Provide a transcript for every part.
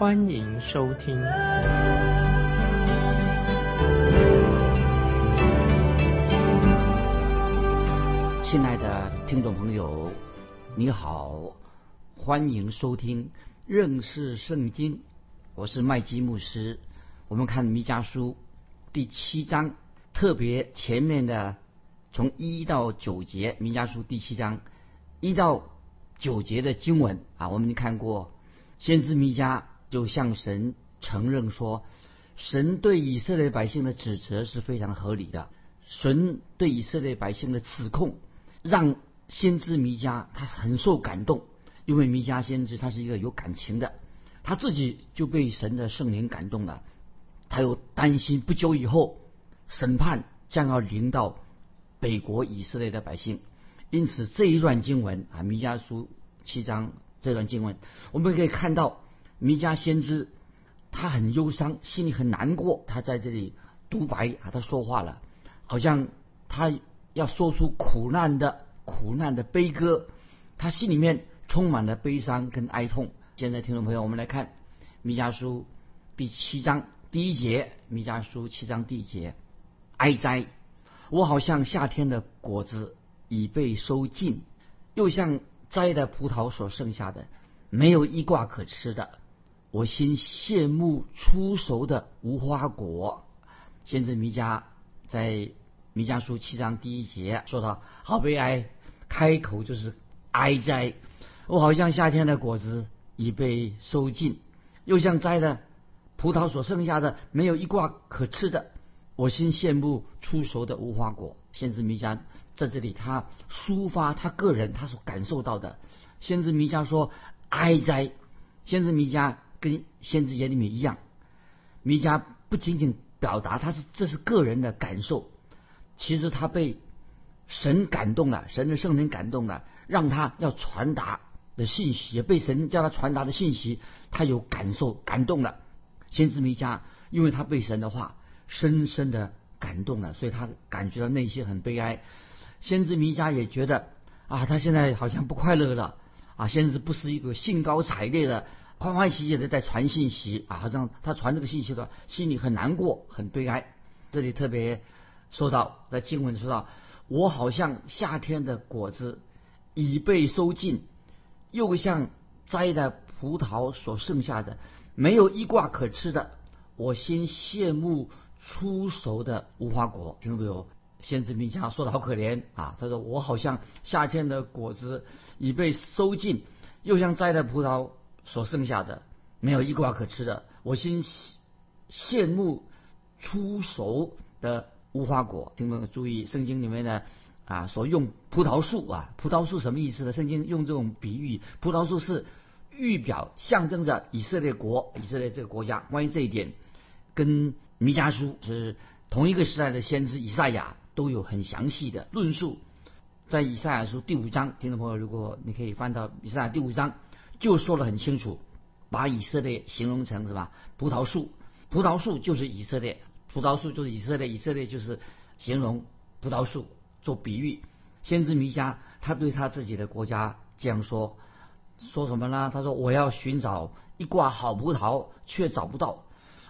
欢迎收听。亲爱的听众朋友，你好，欢迎收听认识圣经。我是麦基牧师。我们看弥迦书第七章，特别前面的。从一到九节，弥迦书第七章一到九节的经文啊，我们已经看过。先知弥迦就向神承认说，神对以色列百姓的指责是非常合理的。神对以色列百姓的指控，让先知弥迦他很受感动，因为弥迦先知他是一个有感情的，他自己就被神的圣灵感动了，他又担心不久以后审判将要临到。北国以色列的百姓，因此这一段经文啊，弥迦书七章这段经文，我们可以看到弥迦先知他很忧伤，心里很难过，他在这里独白啊，他说话了，好像他要说出苦难的苦难的悲歌，他心里面充满了悲伤跟哀痛。现在听众朋友，我们来看弥迦书第七章第一节，弥迦书七章第一节，哀哉。我好像夏天的果子已被收尽，又像摘的葡萄所剩下的，没有一挂可吃的。我心羡慕出熟的无花果。先知弥迦在弥迦书七章第一节说到：“好悲哀，开口就是哀哉。我好像夏天的果子已被收尽，又像摘的葡萄所剩下的，没有一挂可吃的。”我心羡慕出熟的无花果。先知弥迦在这里，他抒发他个人他所感受到的。先知弥迦说：“哀哉！”先知弥迦跟先知耶利米一样，弥迦不仅仅表达他是这是个人的感受，其实他被神感动了，神的圣灵感动了，让他要传达的信息，也被神叫他传达的信息，他有感受感动了。先知弥迦，因为他被神的话。深深的感动了，所以他感觉到内心很悲哀。先知弥迦也觉得啊，他现在好像不快乐了啊。先知不是一个兴高采烈的、欢欢喜喜的在传信息啊，好像他传这个信息的心里很难过、很悲哀。这里特别说到，在经文说到，我好像夏天的果子已被收尽，又像摘的葡萄所剩下的，没有一挂可吃的。我心羡慕。出熟的无花果，听到没有？先知弥迦说的好可怜啊！他说：“我好像夏天的果子已被收尽，又像摘的葡萄所剩下的，没有一瓜可吃的。我心羡慕出熟的无花果。”听众注意，圣经里面的啊，所用葡萄树啊，葡萄树什么意思呢？圣经用这种比喻，葡萄树是预表象征着以色列国，以色列这个国家。关于这一点，跟弥迦书是同一个时代的先知以赛亚都有很详细的论述，在以赛亚书第五章，听众朋友，如果你可以翻到以赛亚第五章，就说的很清楚，把以色列形容成什么？葡萄树，葡萄树就是以色列，葡萄树就是以色列，以色列就是形容葡萄树做比喻。先知弥迦他对他自己的国家这样说，说什么呢？他说：“我要寻找一挂好葡萄，却找不到。”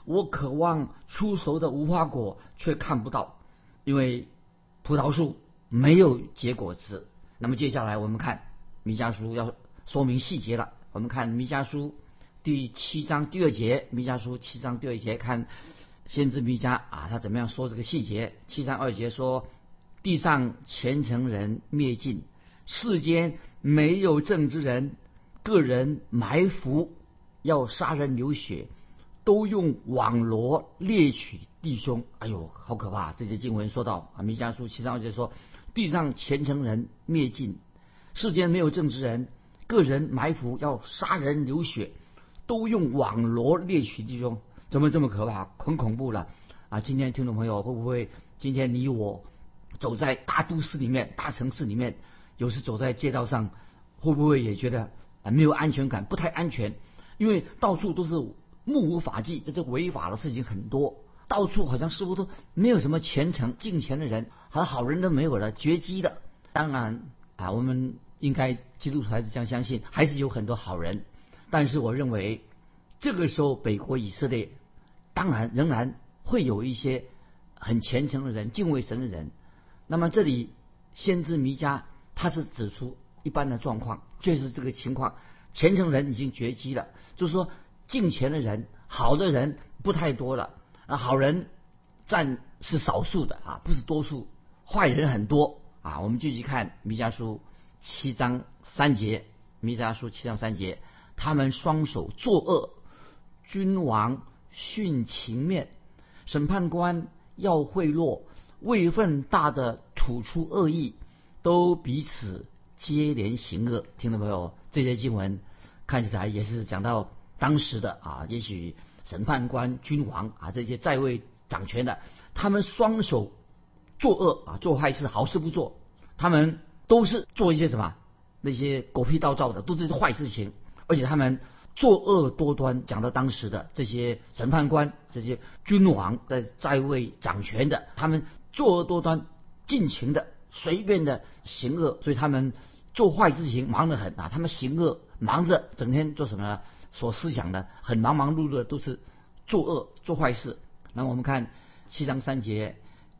我渴望出熟的无花果，却看不到，因为葡萄树没有结果子。那么接下来我们看弥迦书要说明细节了。我们看弥迦书第七章第二节，弥迦书七章第二节，看先知弥迦啊，他怎么样说这个细节？七章二节说：地上虔诚人灭尽，世间没有正之人，个人埋伏，要杀人流血。都用网罗猎取弟兄，哎呦，好可怕！这些经文说到啊，弥迦书七章二节说，地上虔诚人灭尽，世间没有正直人，个人埋伏要杀人流血，都用网罗猎取弟兄。怎么这么可怕？很恐怖了啊！今天听众朋友会不会？今天你我走在大都市里面、大城市里面，有时走在街道上，会不会也觉得啊没有安全感，不太安全？因为到处都是目无法纪，这这违法的事情很多，到处好像似乎都没有什么虔诚敬虔的人，和好人都没有了，绝迹的。当然啊，我们应该基督徒还是将相信，还是有很多好人。但是我认为，这个时候北国以色列，当然仍然会有一些很虔诚的人、敬畏神的人。那么这里先知弥迦他是指出一般的状况，确实这个情况。虔诚人已经绝迹了，就是说敬虔的人、好的人不太多了啊，好人占是少数的啊，不是多数，坏人很多啊。我们继续看弥迦书七章三节，弥迦书七章三节，他们双手作恶，君王徇情面，审判官要贿赂，位份大的吐出恶意，都彼此。接连行恶，听到没有？这些经文看起来也是讲到当时的啊，也许审判官、君王啊这些在位掌权的，他们双手作恶啊，做坏事，好事不做，他们都是做一些什么？那些狗屁倒灶的，都是坏事情，而且他们作恶多端。讲到当时的这些审判官、这些君王在在位掌权的，他们作恶多端，尽情的、随便的行恶，所以他们。做坏事情忙得很啊，他们行恶忙着，整天做什么呢？所思想的很忙忙碌碌的都是作恶做坏事。那我们看七章三节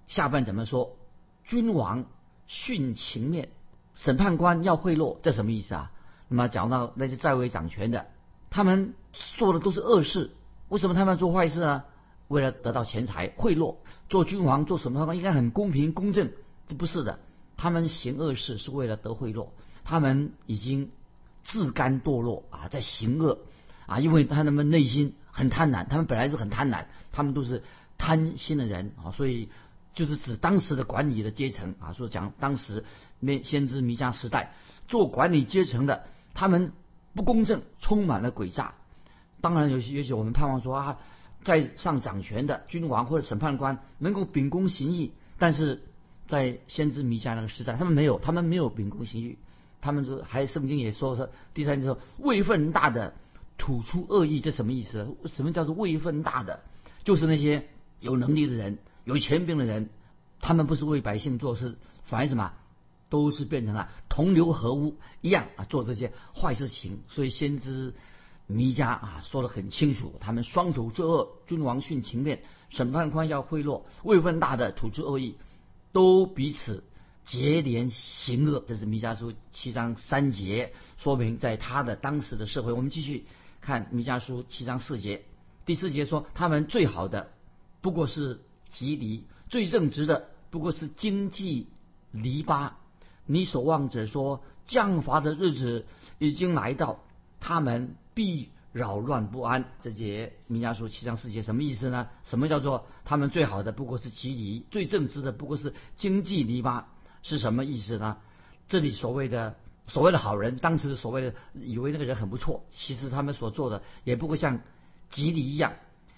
下半怎么说？君王徇情面，审判官要贿赂，这什么意思啊？那么讲到那些在位掌权的，他们做的都是恶事，为什么他们要做坏事呢？为了得到钱财贿赂。做君王做审判官？应该很公平公正，这不是的。他们行恶事是为了得贿赂，他们已经自甘堕落啊，在行恶啊，因为他们内心很贪婪，他们本来就很贪婪，他们都是贪心的人啊，所以就是指当时的管理的阶层啊，说讲当时那先知弥迦时代做管理阶层的，他们不公正，充满了诡诈。当然，有些也许我们盼望说啊，在上掌权的君王或者审判官能够秉公行义，但是。在先知弥迦那个时代，他们没有，他们没有秉公行义，他们说，还圣经也说说，第三节说位分大的吐出恶意，这什么意思？什么叫做位分大的？就是那些有能力的人、有权柄的人，他们不是为百姓做事，反而什么，都是变成了同流合污一样啊，做这些坏事情。所以先知弥迦啊说的很清楚，他们双手作恶，君王徇情面，审判官要贿赂，位分大的吐出恶意。都彼此结连行恶，这是弥迦书七章三节，说明在他的当时的社会。我们继续看弥迦书七章四节，第四节说他们最好的不过是吉离，最正直的不过是经济篱笆。你所望者说降罚的日子已经来到，他们必。扰乱不安，这节弥迦书七章四节什么意思呢？什么叫做他们最好的不过是吉离，最正直的不过是经济篱笆，是什么意思呢？这里所谓的所谓的好人，当时所谓的以为那个人很不错，其实他们所做的也不过像吉离一样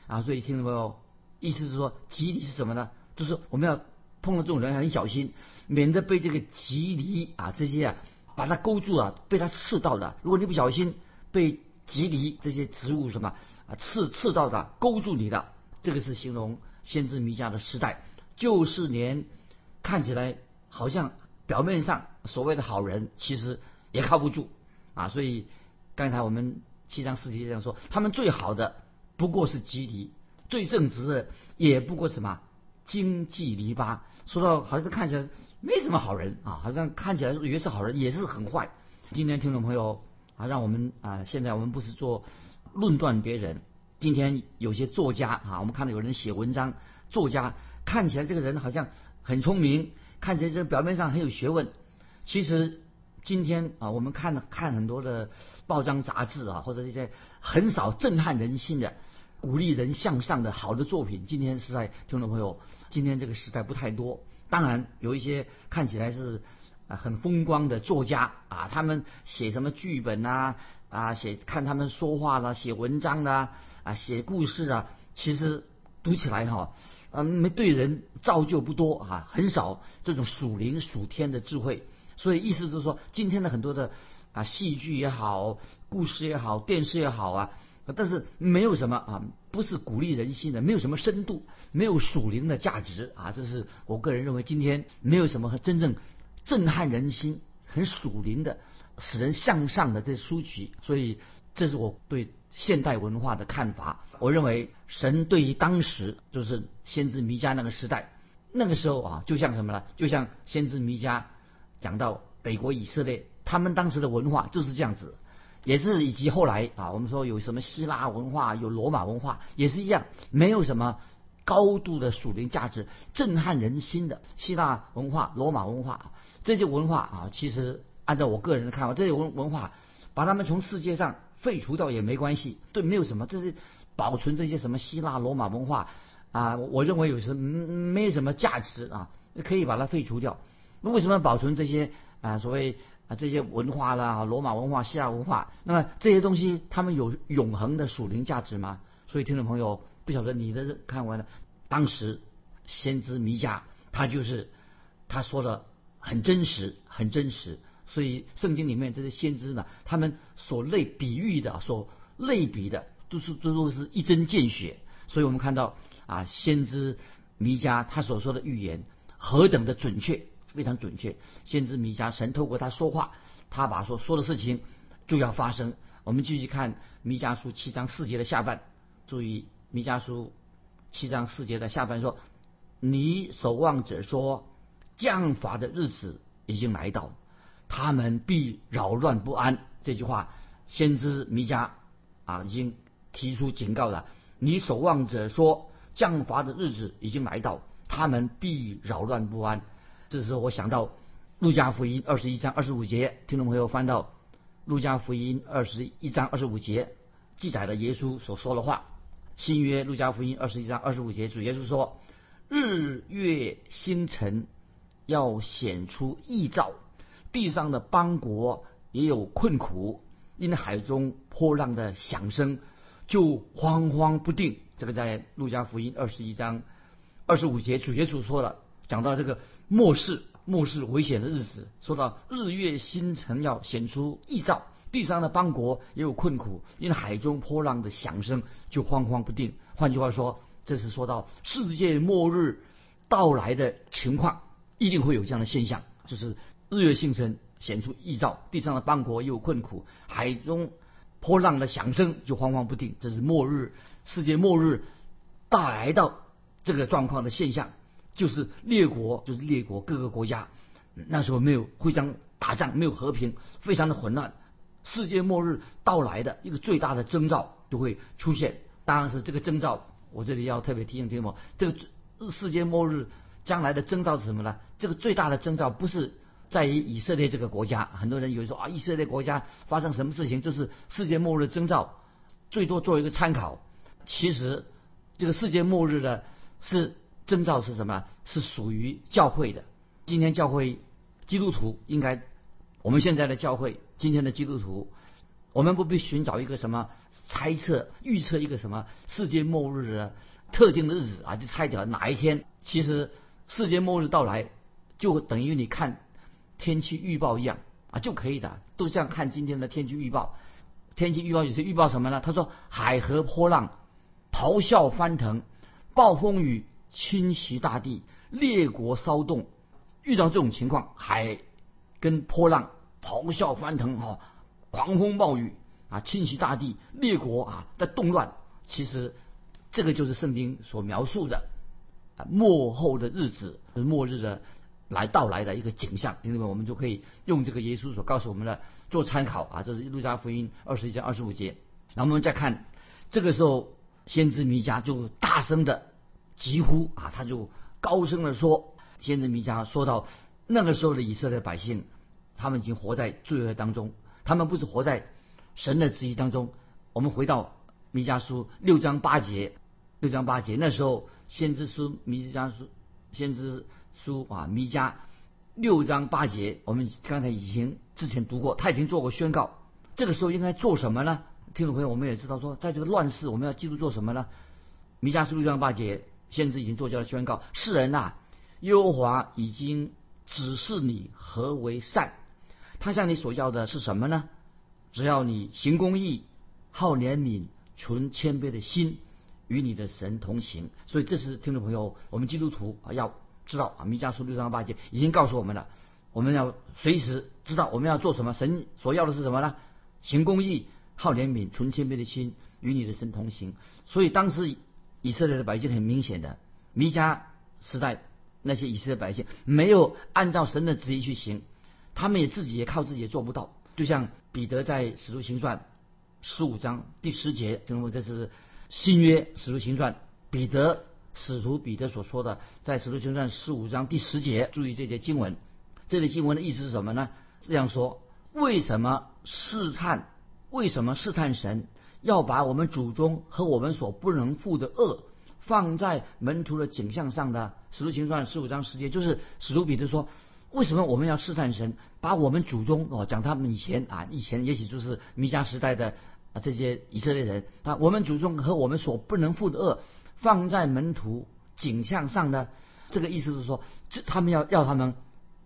啊。所以听到没有？意思是说吉离是什么呢？就是我们要碰到这种人很小心，免得被这个吉离啊这些啊把他勾住了，被他刺到的。如果你不小心被吉离这些植物什么啊刺刺到的勾住你的，这个是形容先知弥迦的时代，就是连看起来好像表面上所谓的好人，其实也靠不住啊。所以刚才我们七章四节这样说，他们最好的不过是吉离，最正直的也不过什么经济篱笆。说到好像看起来没什么好人啊，好像看起来以为是好人，也是很坏。今天听众朋友。啊，让我们啊，现在我们不是做论断别人。今天有些作家啊，我们看到有人写文章，作家看起来这个人好像很聪明，看起来这表面上很有学问。其实今天啊，我们看看很多的报章杂志啊，或者这些很少震撼人心的、鼓励人向上的好的作品，今天实在听众朋友，今天这个时代不太多。当然有一些看起来是啊。很风光的作家啊，他们写什么剧本呐？啊，写看他们说话啦，写文章啦，啊，写故事啊，其实读起来哈，嗯，没对人造就不多啊，很少这种属灵属天的智慧。所以意思就是说，今天的很多的啊戏剧也好，故事也好，电视也好啊，但是没有什么啊，不是鼓励人心的，没有什么深度，没有属灵的价值啊。这是我个人认为，今天没有什么真正震撼人心、很属灵的、使人向上的这书籍。所以，这是我对现代文化的看法。我认为，神对于当时就是先知弥迦那个时代，那个时候啊，就像什么呢？就像先知弥迦。讲到北国以色列，他们当时的文化就是这样子，也是以及后来啊，我们说有什么希腊文化，有罗马文化，也是一样，没有什么高度的属灵价值、震撼人心的希腊文化、罗马文化这些文化啊，其实按照我个人的看法，这些文文化把他们从世界上废除掉也没关系，对，没有什么，这是保存这些什么希腊罗马文化啊，我认为有时没什么价值啊，可以把它废除掉。那为什么要保存这些啊？所谓这些文化啦，罗马文化、希腊文化，那么这些东西他们有永恒的属灵价值吗？所以听众朋友不晓得你的看完了，当时先知弥迦他就是他说的很真实，很真实。所以圣经里面这些先知呢，他们所类比喻的、所类比的，都是都都是一针见血。所以我们看到啊，先知弥迦他所说的预言何等的准确。非常准确，先知弥迦神透过他说话，他把所说的事情就要发生。我们继续看弥迦书七章四节的下半，注意弥迦书七章四节的下半说：“你守望者说，降法的日子已经来到，他们必扰乱不安。”这句话，先知弥迦啊已经提出警告了。你守望者说，降罚的日子已经来到，他们必扰乱不安。这时候我想到《路加福音》二十一章二十五节，听众朋友翻到《路加福音》二十一章二十五节，记载了耶稣所说的话。新约《路加福音》二十一章二十五节，主耶稣说：“日月星辰要显出异兆，地上的邦国也有困苦，因海中波浪的响声就慌慌不定。”这个在《路加福音》二十一章二十五节，主耶稣说了。讲到这个末世，末世危险的日子，说到日月星辰要显出异兆，地上的邦国也有困苦，因为海中波浪的响声就慌慌不定。换句话说，这是说到世界末日到来的情况，一定会有这样的现象，就是日月星辰显出异兆，地上的邦国也有困苦，海中波浪的响声就慌慌不定。这是末日，世界末日到来到这个状况的现象。就是列国，就是列国各个国家，那时候没有互相打仗，没有和平，非常的混乱。世界末日到来的一个最大的征兆就会出现。当然是这个征兆，我这里要特别提醒听众，这个世界末日将来的征兆是什么呢？这个最大的征兆不是在于以色列这个国家。很多人以为说啊，以色列国家发生什么事情，这是世界末日征兆，最多做一个参考。其实这个世界末日呢是。征兆是什么？是属于教会的。今天教会基督徒应该，我们现在的教会，今天的基督徒，我们不必寻找一个什么猜测、预测一个什么世界末日的特定的日子啊，就猜掉哪一天。其实世界末日到来，就等于你看天气预报一样啊，就可以的，都像看今天的天气预报。天气预报有些预报什么呢？他说海河波浪咆哮翻腾，暴风雨。侵袭大地，列国骚动，遇到这种情况，海跟波浪咆哮翻腾，哈，狂风暴雨啊，侵袭大地，列国啊在动乱。其实这个就是圣经所描述的啊末后的日子，末日的来到来的一个景象。弟兄们我们就可以用这个耶稣所告诉我们的做参考啊。这是路加福音二十一章二十五节。然后我们再看，这个时候先知弥迦就大声的。几乎啊，他就高声的说：“先知弥迦说到那个时候的以色列百姓，他们已经活在罪恶当中，他们不是活在神的旨意当中。”我们回到弥迦书六章八节，六章八节那时候先知书弥迦书先知书啊弥迦六章八节，我们刚才已经之前读过，他已经做过宣告。这个时候应该做什么呢？听众朋友，我们也知道说，在这个乱世，我们要记住做什么呢？弥迦书六章八节，先知已经做交了宣告：世人呐，耶和华已经指示你何为善。他向你所要的是什么呢？只要你行公义，好怜悯，存谦卑的心，与你的神同行。所以，这是听众朋友，我们基督徒啊要知道啊，弥迦书六章八节已经告诉我们了，我们要随时知道我们要做什么。神所要的是什么呢？行公义，好怜悯，存谦卑的心，与你的神同行。所以，当时以色列的百姓很明显的，弥迦时代那些以色列百姓没有按照神的旨意去行，他们也自己也靠自己也做不到。就像彼得在使徒行传十五章第十节，听众这是新约使徒行传彼得使徒彼得所说的，在使徒行传十五章第十节，注意这节经文，这类经文的意思是什么呢？这样说：为什么试探？为什么试探神要把我们祖宗和我们所不能负的恶放在门徒的景象上的？使徒行传十五章十节，就是使徒彼得说。为什么我们要试探神？把我们祖宗哦，讲他们以前啊，以前也许就是弥迦时代的啊这些以色列人，啊，我们祖宗和我们所不能负的恶放在门徒景象上的，这个意思是说，这他们要要他们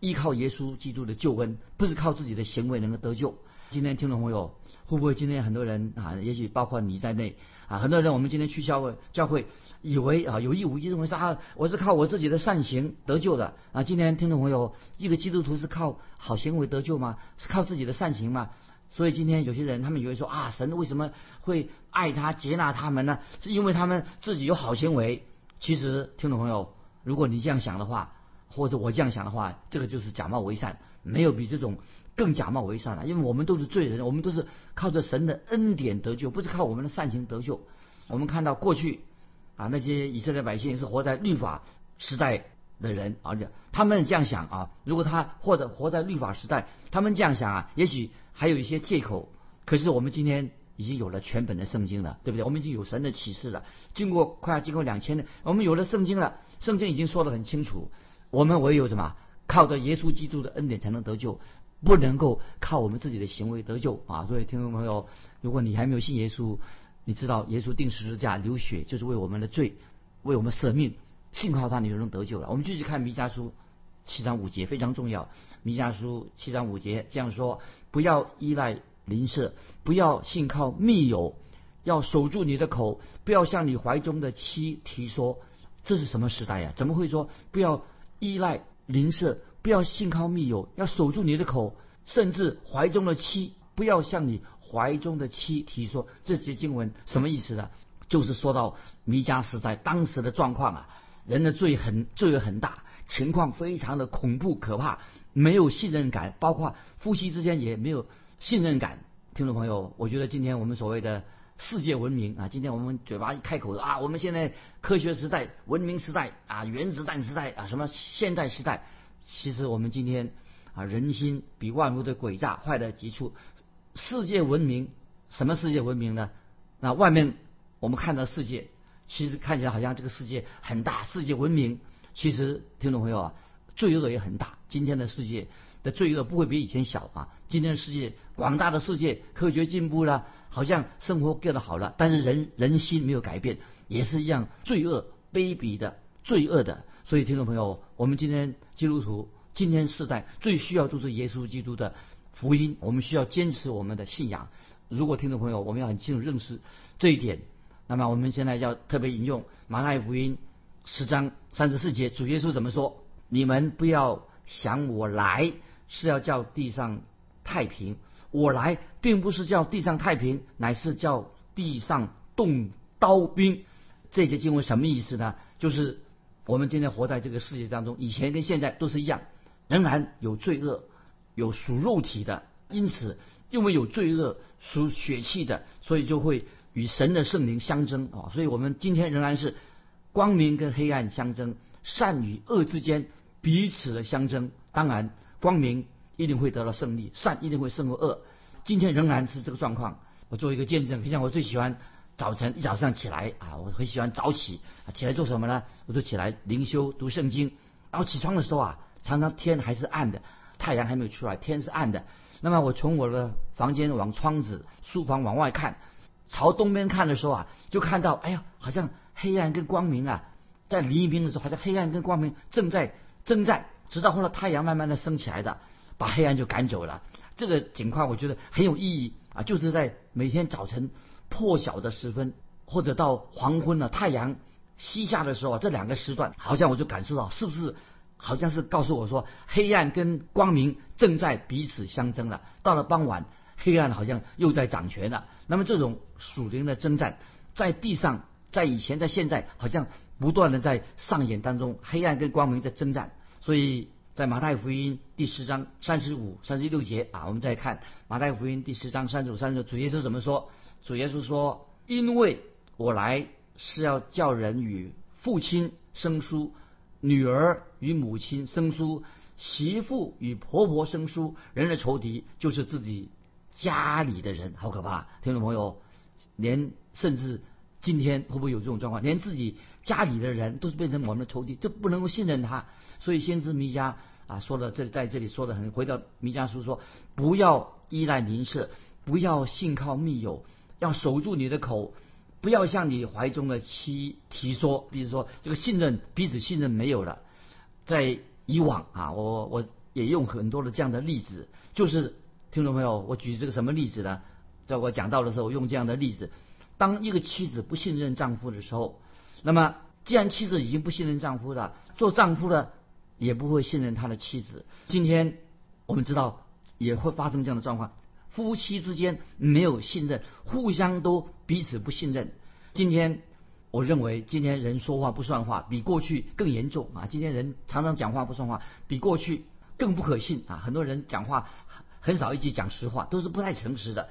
依靠耶稣基督的救恩，不是靠自己的行为能够得救。今天听众朋友，会不会今天很多人啊，也许包括你在内啊，很多人我们今天去教会，教会以为啊有意无意认为说啊，我是靠我自己的善行得救的啊。今天听众朋友，一个基督徒是靠好行为得救吗？是靠自己的善行吗？所以今天有些人他们以为说啊，神为什么会爱他接纳他们呢？是因为他们自己有好行为。其实听众朋友，如果你这样想的话，或者我这样想的话，这个就是假冒为善，没有比这种。更假冒为善了，因为我们都是罪人，我们都是靠着神的恩典得救，不是靠我们的善行得救。我们看到过去啊，那些以色列百姓是活在律法时代的人，而且他们这样想啊，如果他或者活在律法时代，他们这样想啊，也许还有一些借口。可是我们今天已经有了全本的圣经了，对不对？我们已经有神的启示了，经过快要经过两千年，我们有了圣经了，圣经已经说得很清楚，我们唯有什么？靠着耶稣基督的恩典才能得救。不能够靠我们自己的行为得救啊！所以听众朋友，如果你还没有信耶稣，你知道耶稣定十字架流血就是为我们的罪，为我们舍命，信靠他你就能得救了。我们继续看弥迦书七章五节，非常重要。弥迦书七章五节这样说：不要依赖邻舍，不要信靠密友，要守住你的口，不要向你怀中的妻提说。这是什么时代呀？怎么会说不要依赖邻舍？不要信靠密友，要守住你的口，甚至怀中的妻，不要向你怀中的妻提说这些经文什么意思呢？就是说到弥迦时代当时的状况啊，人的罪很罪恶很大，情况非常的恐怖可怕，没有信任感，包括夫妻之间也没有信任感。听众朋友，我觉得今天我们所谓的世界文明啊，今天我们嘴巴一开口啊，我们现在科学时代、文明时代啊、原子弹时代啊、什么现代时代。其实我们今天啊，人心比万物的诡诈坏的极处。世界文明，什么世界文明呢？那外面我们看到世界，其实看起来好像这个世界很大，世界文明。其实听众朋友啊，罪恶也很大。今天的世界的罪恶不会比以前小啊。今天的世界广大的世界，科学进步了，好像生活变得好了，但是人人心没有改变，也是一样罪恶、卑鄙的、罪恶的。所以，听众朋友，我们今天基督徒今天世代最需要就是耶稣基督的福音。我们需要坚持我们的信仰。如果听众朋友我们要很清楚认识这一点，那么我们现在要特别引用马太福音十章三十四节，主耶稣怎么说？你们不要想我来是要叫地上太平，我来并不是叫地上太平，乃是叫地上动刀兵。这些经文什么意思呢？就是。我们今天活在这个世界当中，以前跟现在都是一样，仍然有罪恶，有属肉体的，因此因为有罪恶属血气的，所以就会与神的圣灵相争啊。所以我们今天仍然是光明跟黑暗相争，善与恶之间彼此的相争。当然，光明一定会得到胜利，善一定会胜过恶。今天仍然是这个状况。我做一个见证，平常我最喜欢。早晨一早上起来啊，我很喜欢早起啊，起来做什么呢？我就起来灵修读圣经。然后起床的时候啊，常常天还是暗的，太阳还没有出来，天是暗的。那么我从我的房间往窗子、书房往外看，朝东边看的时候啊，就看到哎呀，好像黑暗跟光明啊，在黎明的时候，好像黑暗跟光明正在征战，直到后来太阳慢慢的升起来的，把黑暗就赶走了。这个景况我觉得很有意义啊，就是在每天早晨破晓的时分，或者到黄昏了，太阳西下的时候啊，这两个时段，好像我就感受到，是不是好像是告诉我说，黑暗跟光明正在彼此相争了。到了傍晚，黑暗好像又在掌权了。那么这种属灵的征战，在地上，在以前，在现在，好像不断的在上演当中，黑暗跟光明在征战。所以在马太福音第十章三十五、三十六节啊，我们再看马太福音第十章三十五、三十六，主耶稣怎么说？主耶稣说：“因为我来是要叫人与父亲生疏，女儿与母亲生疏，媳妇与婆婆生疏。人的仇敌就是自己。”家里的人好可怕，听众朋友，连甚至今天会不会有这种状况？连自己家里的人都是变成我们的仇敌，就不能够信任他。所以先知弥迦啊说的，这在这里说的很，回到弥迦书说，不要依赖邻舍，不要信靠密友，要守住你的口，不要向你怀中的妻提说。比如说这个信任，彼此信任没有了，在以往啊，我我也用很多的这样的例子，就是。听众朋友，我举这个什么例子呢？在我讲到的时候，用这样的例子：当一个妻子不信任丈夫的时候，那么既然妻子已经不信任丈夫了，做丈夫的也不会信任他的妻子。今天我们知道也会发生这样的状况，夫妻之间没有信任，互相都彼此不信任。今天我认为，今天人说话不算话，比过去更严重啊！今天人常常讲话不算话，比过去更不可信啊！很多人讲话。很少一句讲实话，都是不太诚实的。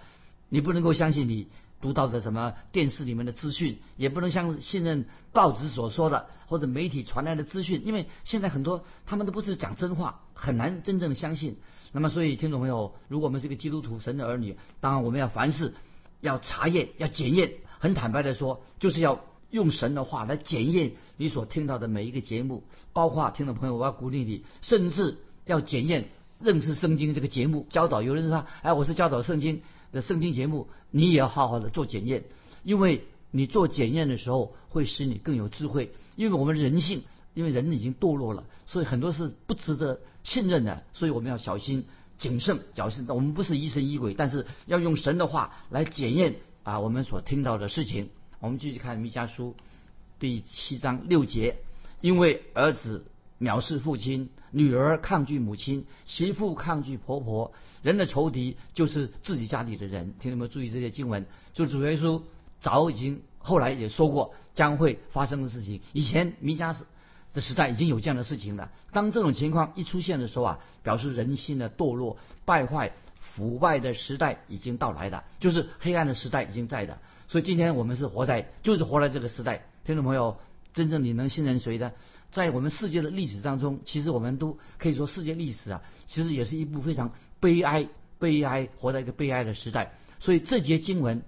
你不能够相信你读到的什么电视里面的资讯，也不能相信任报纸所说的或者媒体传来的资讯，因为现在很多他们都不是讲真话，很难真正相信。那么，所以听众朋友，如果我们是一个基督徒、神的儿女，当然我们要凡事要查验、要检验。很坦白的说，就是要用神的话来检验你所听到的每一个节目，包括听众朋友，我要鼓励你，甚至要检验。认识圣经这个节目教导，有人说：“哎，我是教导圣经的圣经节目，你也要好好的做检验，因为你做检验的时候会使你更有智慧。因为我们人性，因为人已经堕落了，所以很多是不值得信任的，所以我们要小心谨慎，小心。我们不是疑神疑鬼，但是要用神的话来检验啊我们所听到的事情。我们继续看弥迦书第七章六节，因为儿子。藐视父亲，女儿抗拒母亲，媳妇抗拒婆婆。人的仇敌就是自己家里的人。听众们注意这些经文，就主耶稣早已经后来也说过将会发生的事情。以前弥迦的时代已经有这样的事情了。当这种情况一出现的时候啊，表示人心的堕落、败坏、腐败的时代已经到来了，就是黑暗的时代已经在的。所以今天我们是活在，就是活在这个时代。听众朋友。真正你能信任谁的？在我们世界的历史当中，其实我们都可以说，世界历史啊，其实也是一部非常悲哀、悲哀，活在一个悲哀的时代。所以这节经文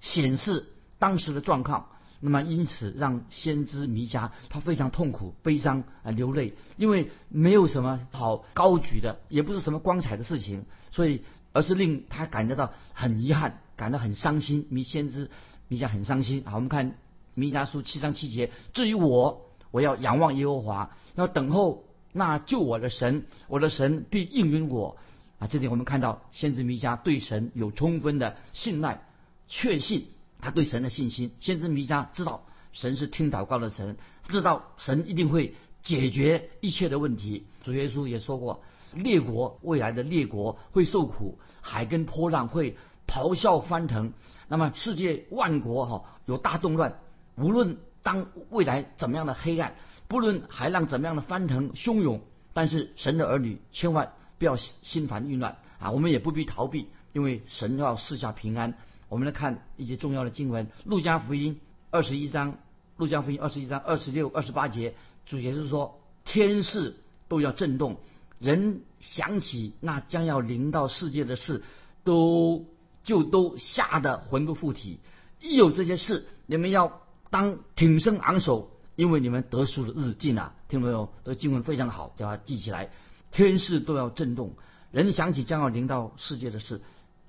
显示当时的状况，那么因此让先知弥迦他非常痛苦、悲伤啊，流泪，因为没有什么好高举的，也不是什么光彩的事情，所以而是令他感觉到很遗憾，感到很伤心。弥先知弥迦很伤心。好，我们看。弥迦书七章七节，至于我，我要仰望耶和华，要等候那救我的神，我的神必应允我。啊，这里我们看到先知弥迦对神有充分的信赖、确信，他对神的信心。先知弥迦知道神是听祷告的神，知道神一定会解决一切的问题。主耶稣也说过，列国未来的列国会受苦，海跟波浪会咆哮翻腾，那么世界万国哈有大动乱。无论当未来怎么样的黑暗，不论海浪怎么样的翻腾汹涌，但是神的儿女千万不要心烦意乱啊！我们也不必逃避，因为神要赐下平安。我们来看一些重要的经文，《路加福音》二十一章，《路加福音》二十一章二十六、二十八节，主耶稣说：“天势都要震动，人想起那将要临到世界的事，都就都吓得魂不附体。一有这些事，你们要。”当挺身昂首，因为你们得赎的日子近了。听到没有？这个经文非常好，叫他记起来。天势都要震动，人想起将要临到世界的事，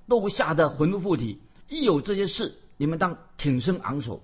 都吓得魂不附体。一有这些事，你们当挺身昂首，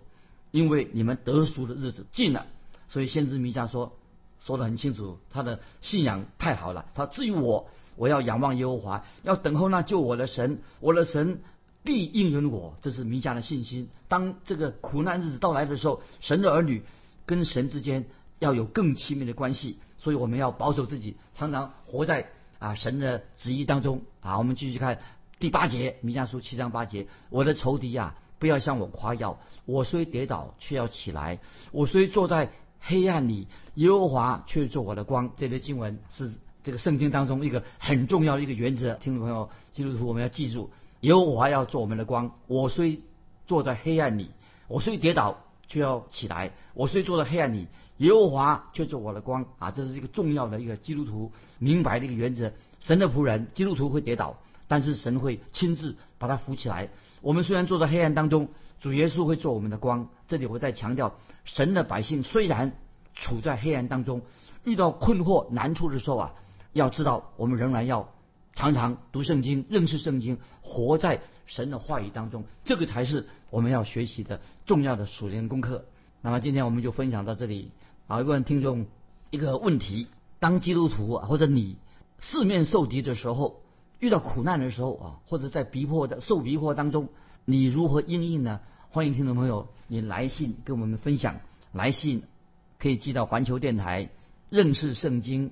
因为你们得赎的日子近了。所以先知弥迦说说得很清楚，他的信仰太好了。他至于我，我要仰望耶和华，要等候那救我的神，我的神必应允我。这是弥迦的信心。当这个苦难日子到来的时候，神的儿女跟神之间要有更亲密的关系。所以我们要保守自己，常常活在啊神的旨意当中啊。我们继续看第八节，弥迦书七章八节：我的仇敌呀，不要向我夸耀。我虽跌倒，却要起来；我虽坐在黑暗里，耶和华却做我的光。这类经文是这个圣经当中一个很重要的一个原则。听众朋友，基督徒我们要记住，耶和华要做我们的光。我虽坐在黑暗里，我虽跌倒，却要起来；我虽坐在黑暗里。耶和华却做我的光啊！这是一个重要的一个基督徒明白的一个原则。神的仆人，基督徒会跌倒，但是神会亲自把他扶起来。我们虽然坐在黑暗当中，主耶稣会做我们的光。这里我再强调，神的百姓虽然处在黑暗当中，遇到困惑难处的时候啊，要知道我们仍然要常常读圣经、认识圣经，活在神的话语当中。这个才是我们要学习的重要的属灵功课。那么今天我们就分享到这里。啊，问听众一个问题：当基督徒啊或者你四面受敌的时候，遇到苦难的时候啊，或者在逼迫的受逼迫当中，你如何应应呢？欢迎听众朋友你来信跟我们分享。来信可以寄到环球电台认识圣经